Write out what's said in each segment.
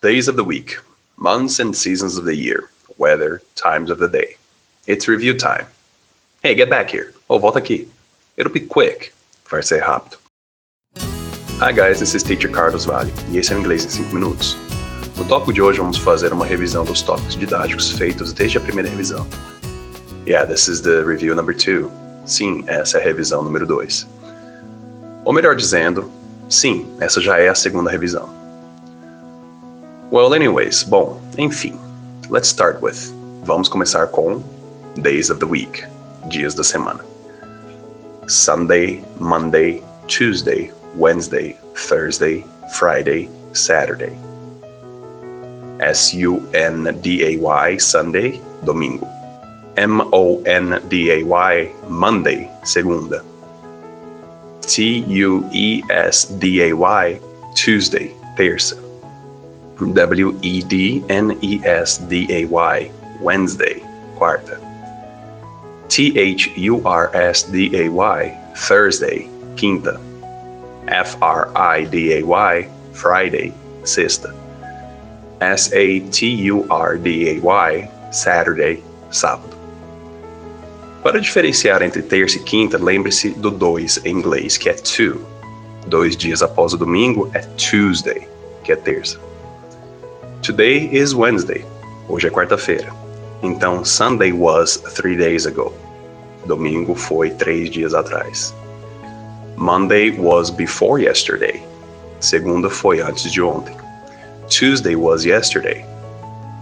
Days of the week, months and seasons of the year, weather, times of the day. It's review time. Hey, get back here. Oh, volta aqui. It'll be quick. Vai ser rápido. Hi guys, this is Teacher Carlos Vale e esse é o Inglês em 5 minutos. No tópico de hoje vamos fazer uma revisão dos tópicos didáticos feitos desde a primeira revisão. Yeah, this is the review number 2. Sim, essa é a revisão número 2. Ou melhor dizendo, sim, essa já é a segunda revisão. Well, anyways, bom, enfim. Let's start with. Vamos começar com Days of the Week, dias da semana. Sunday, Monday, Tuesday, Wednesday, Thursday, Friday, Saturday. S U N D A Y, Sunday, domingo. M O N D A Y, Monday, segunda. T U E S D A Y, Tuesday, terça. W E D N E S D A Y, Wednesday, quarta. T H U R S D A Y, Thursday, quinta. F R I D A Y, Friday, sexta. S A T U R D A Y, Saturday, sábado. Para diferenciar entre terça e quinta, lembre-se do dois em inglês, que é two. Dois dias após o domingo é Tuesday, que é terça. Today is Wednesday. Hoje é quarta-feira. Então, Sunday was three days ago. Domingo foi três dias atrás. Monday was before yesterday. Segunda foi antes de ontem. Tuesday was yesterday.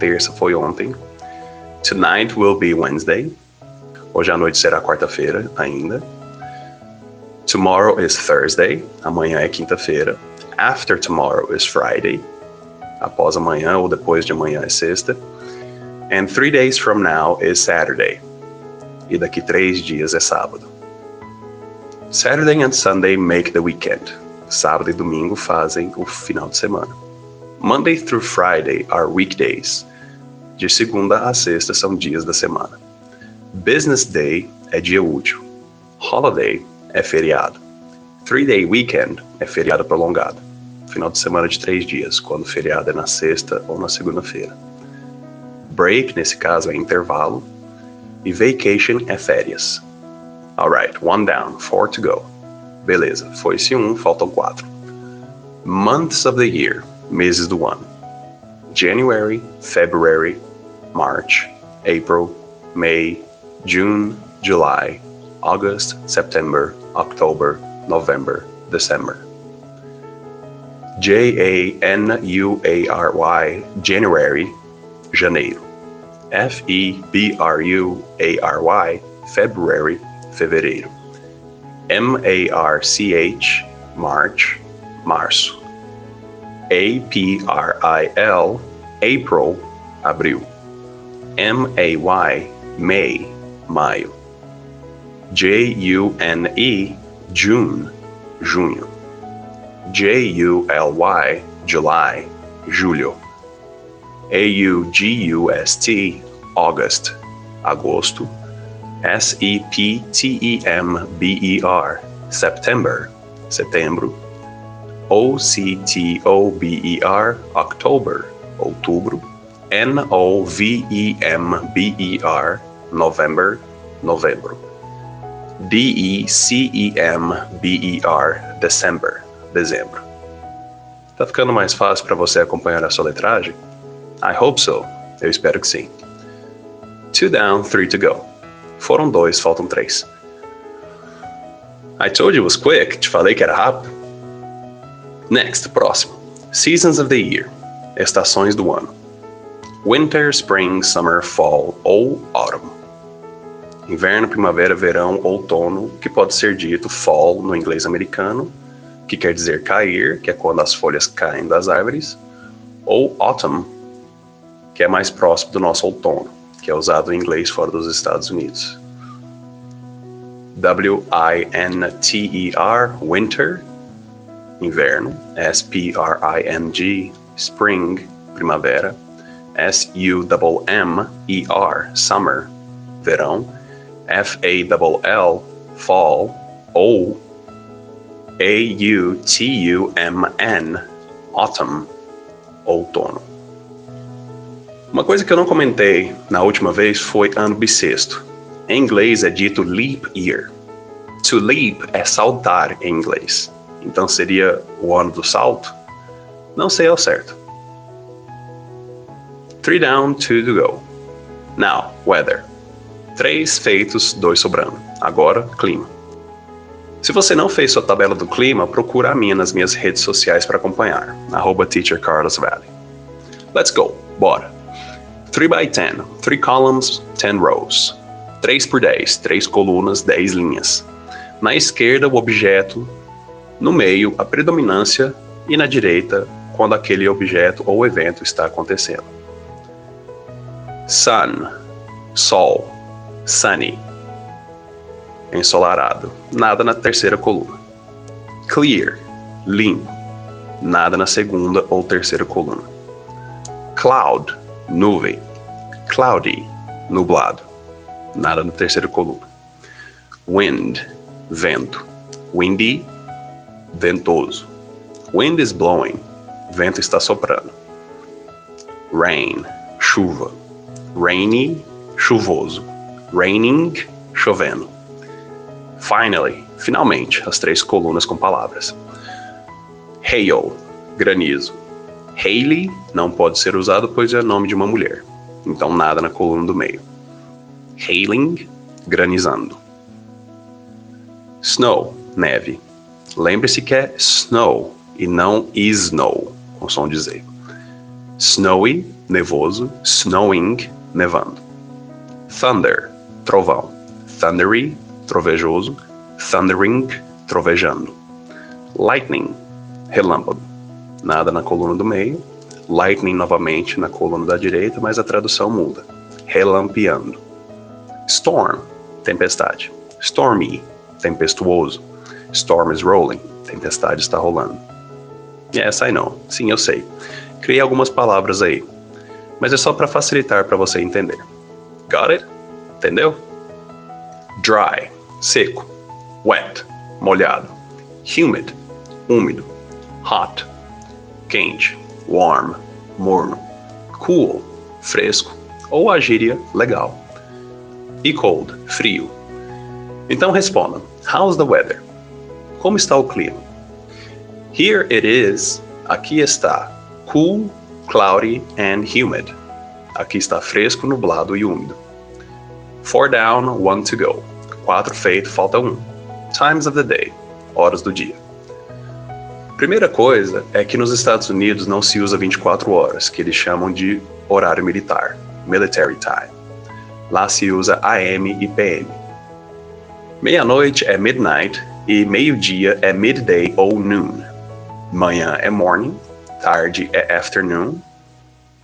Terça foi ontem. Tonight will be Wednesday. Hoje à noite será quarta-feira ainda. Tomorrow is Thursday. Amanhã é quinta-feira. After tomorrow is Friday após amanhã ou depois de amanhã é sexta. And three days from now is Saturday. E daqui três dias é sábado. Saturday and Sunday make the weekend. Sábado e domingo fazem o final de semana. Monday through Friday are weekdays. De segunda a sexta são dias da semana. Business day é dia útil. Holiday é feriado. Three day weekend é feriado prolongado final de semana de três dias, quando o feriado é na sexta ou na segunda-feira. Break, nesse caso, é intervalo. E vacation é férias. Alright, one down, four to go. Beleza, foi-se um, faltam quatro. Months of the year, meses do ano. January, February, March, April, May, June, July, August, September, October, November, December. J A N U A R Y, January, janeiro. F E B R U A R Y, February, fevereiro. M A R C H, March, março. A P R I L, April, abril. M A Y, May, maio. J U N E, June, junho. J-U-L-Y, July, julho. A-U-G-U-S-T, August, agosto. S-E-P-T-E-M-B-E-R, September, setembro. O-C-T-O-B-E-R, October, outubro. N-O-V-E-M-B-E-R, November, novembro. D-E-C-E-M-B-E-R, December, dezembro. Tá ficando mais fácil para você acompanhar a sua letragem? I hope so. Eu espero que sim. Two down, three to go. Foram dois, faltam três. I told you it was quick. Te falei que era rápido. Next, próximo. Seasons of the year. Estações do ano. Winter, spring, summer, fall ou autumn. Inverno, primavera, verão, outono, que pode ser dito fall no inglês americano que quer dizer cair, que é quando as folhas caem das árvores, ou autumn, que é mais próximo do nosso outono, que é usado em inglês fora dos Estados Unidos. W-I-N-T-E-R, winter, inverno. S-P-R-I-N-G, spring, primavera. S-U-M-M-E-R, summer, verão. F-A-L-L, fall, ou a-U-T-U-M-N, autumn, outono. Uma coisa que eu não comentei na última vez foi ano bissexto. Em inglês é dito leap year. To leap é saltar em inglês. Então seria o ano do salto? Não sei ao certo. Three down, two to go. Now, weather. Três feitos, dois sobrando. Agora, clima. Se você não fez sua tabela do clima, procura a minha nas minhas redes sociais para acompanhar. Arroba Teacher Carlos Valley. Let's go, bora. 3 by 10, 3 columns, 10 rows. 3 por 10, 3 colunas, 10 linhas. Na esquerda, o objeto, no meio, a predominância e na direita, quando aquele objeto ou evento está acontecendo. Sun, sol, sunny, ensolarado, nada na terceira coluna. Clear, limpo, nada na segunda ou terceira coluna. Cloud, nuvem. Cloudy, nublado, nada na terceira coluna. Wind, vento. Windy, ventoso. Wind is blowing, vento está soprando. Rain, chuva. Rainy, chuvoso. Raining, chovendo. Finally, finalmente, as três colunas com palavras. Hail, granizo. Hailey não pode ser usado pois é nome de uma mulher. Então nada na coluna do meio. Hailing, granizando. Snow, neve. Lembre-se que é snow e não snow, com som de Z. Snowy, nevoso. Snowing, nevando. Thunder, trovão. Thundery, trovejoso. Thundering, trovejando. Lightning, relâmpago. Nada na coluna do meio. Lightning novamente na coluna da direita, mas a tradução muda. Relampeando. Storm, tempestade. Stormy, tempestuoso. Storm is rolling, tempestade está rolando. Yes, I know. Sim, eu sei. Criei algumas palavras aí, mas é só para facilitar para você entender. Got it? Entendeu? Dry, seco. Wet, molhado. Humid, úmido. Hot, quente. Warm, morno. Cool, fresco. Ou a gíria legal. E cold, frio. Então responda: How's the weather? Como está o clima? Here it is. Aqui está. Cool, cloudy and humid. Aqui está fresco, nublado e úmido. Four down, one to go. Quatro feito, falta um. Times of the day. Horas do dia. Primeira coisa é que nos Estados Unidos não se usa 24 horas, que eles chamam de horário militar, military time. Lá se usa AM e PM. Meia-noite é midnight e meio-dia é midday ou noon. Manhã é morning, tarde é afternoon,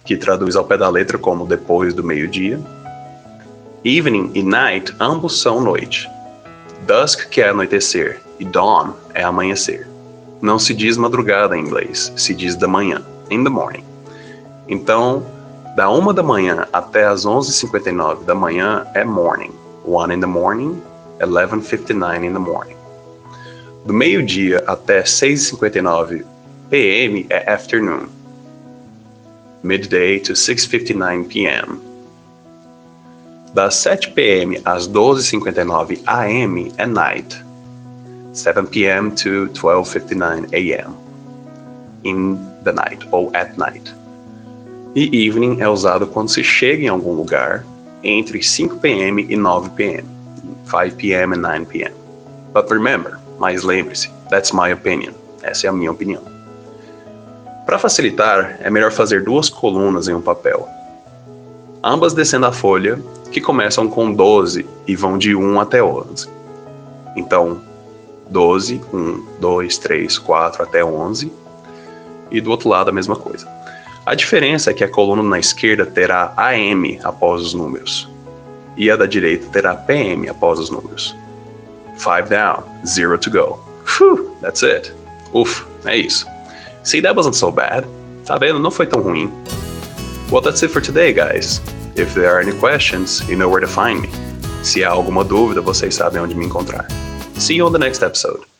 que traduz ao pé da letra como depois do meio-dia. Evening e night ambos são noite. Dusk que é anoitecer e dawn é amanhecer. Não se diz madrugada em inglês, se diz da manhã, in the morning. Então, da uma da manhã até as 11:59 da manhã é morning. One in the morning, 11:59 in the morning. Do meio-dia até 6:59 p.m. é afternoon. Midday to 6:59 p.m. Das 7 p.m. às 12:59 a.m. é night. 7 p.m. to 12:59 a.m. in the night ou at night. E evening é usado quando se chega em algum lugar entre 5 p.m. e 9 p.m. 5 p.m. and 9 p.m. But remember, mas lembre-se, that's my opinion. Essa é a minha opinião. Para facilitar, é melhor fazer duas colunas em um papel, ambas descendo a folha, que começam com 12 e vão de 1 até 11. Então, 12, 1, 2, 3, 4 até 11. E do outro lado a mesma coisa. A diferença é que a coluna na esquerda terá AM após os números. E a da direita terá PM após os números. 5 down, 0 to go. Whew, that's it. Uf, é isso. See, that wasn't so bad. Tá vendo? Não foi tão ruim. Well, that's it for today, guys. If there are any questions, you know where to find me. Se há alguma dúvida, vocês sabem onde me encontrar. See you on the next episode.